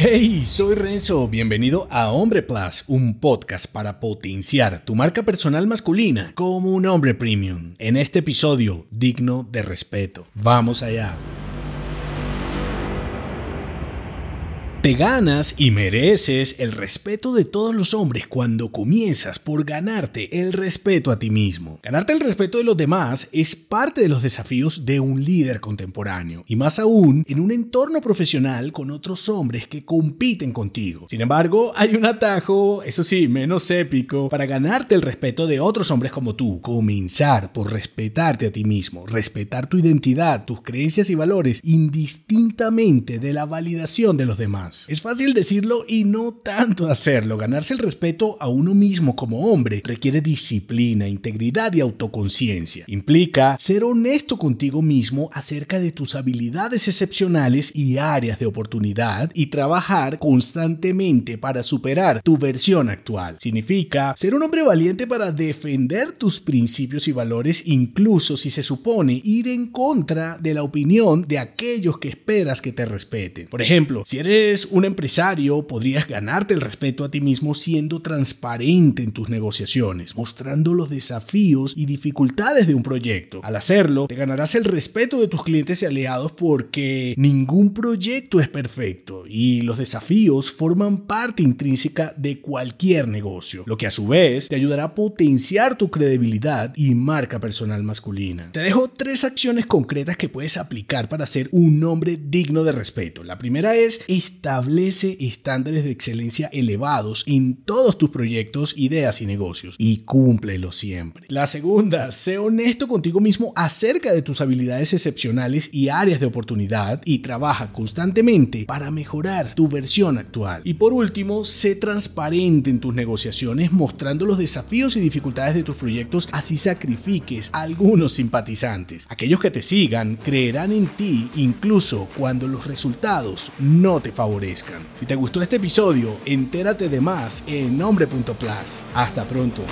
Hey, soy Renzo, bienvenido a Hombre Plus, un podcast para potenciar tu marca personal masculina como un hombre premium. En este episodio, digno de respeto. Vamos allá. Te ganas y mereces el respeto de todos los hombres cuando comienzas por ganarte el respeto a ti mismo. Ganarte el respeto de los demás es parte de los desafíos de un líder contemporáneo y más aún en un entorno profesional con otros hombres que compiten contigo. Sin embargo, hay un atajo, eso sí, menos épico, para ganarte el respeto de otros hombres como tú. Comenzar por respetarte a ti mismo, respetar tu identidad, tus creencias y valores indistintamente de la validación de los demás. Es fácil decirlo y no tanto hacerlo. Ganarse el respeto a uno mismo como hombre requiere disciplina, integridad y autoconciencia. Implica ser honesto contigo mismo acerca de tus habilidades excepcionales y áreas de oportunidad y trabajar constantemente para superar tu versión actual. Significa ser un hombre valiente para defender tus principios y valores incluso si se supone ir en contra de la opinión de aquellos que esperas que te respeten. Por ejemplo, si eres un empresario, podrías ganarte el respeto a ti mismo siendo transparente en tus negociaciones, mostrando los desafíos y dificultades de un proyecto. Al hacerlo, te ganarás el respeto de tus clientes y aliados porque ningún proyecto es perfecto y los desafíos forman parte intrínseca de cualquier negocio, lo que a su vez te ayudará a potenciar tu credibilidad y marca personal masculina. Te dejo tres acciones concretas que puedes aplicar para ser un hombre digno de respeto. La primera es esta establece estándares de excelencia elevados en todos tus proyectos, ideas y negocios y cúmplelos siempre. La segunda, sé honesto contigo mismo acerca de tus habilidades excepcionales y áreas de oportunidad y trabaja constantemente para mejorar tu versión actual. Y por último, sé transparente en tus negociaciones mostrando los desafíos y dificultades de tus proyectos así sacrifiques a algunos simpatizantes. Aquellos que te sigan creerán en ti incluso cuando los resultados no te favorecen. Si te gustó este episodio, entérate de más en nombre.plus. Hasta pronto.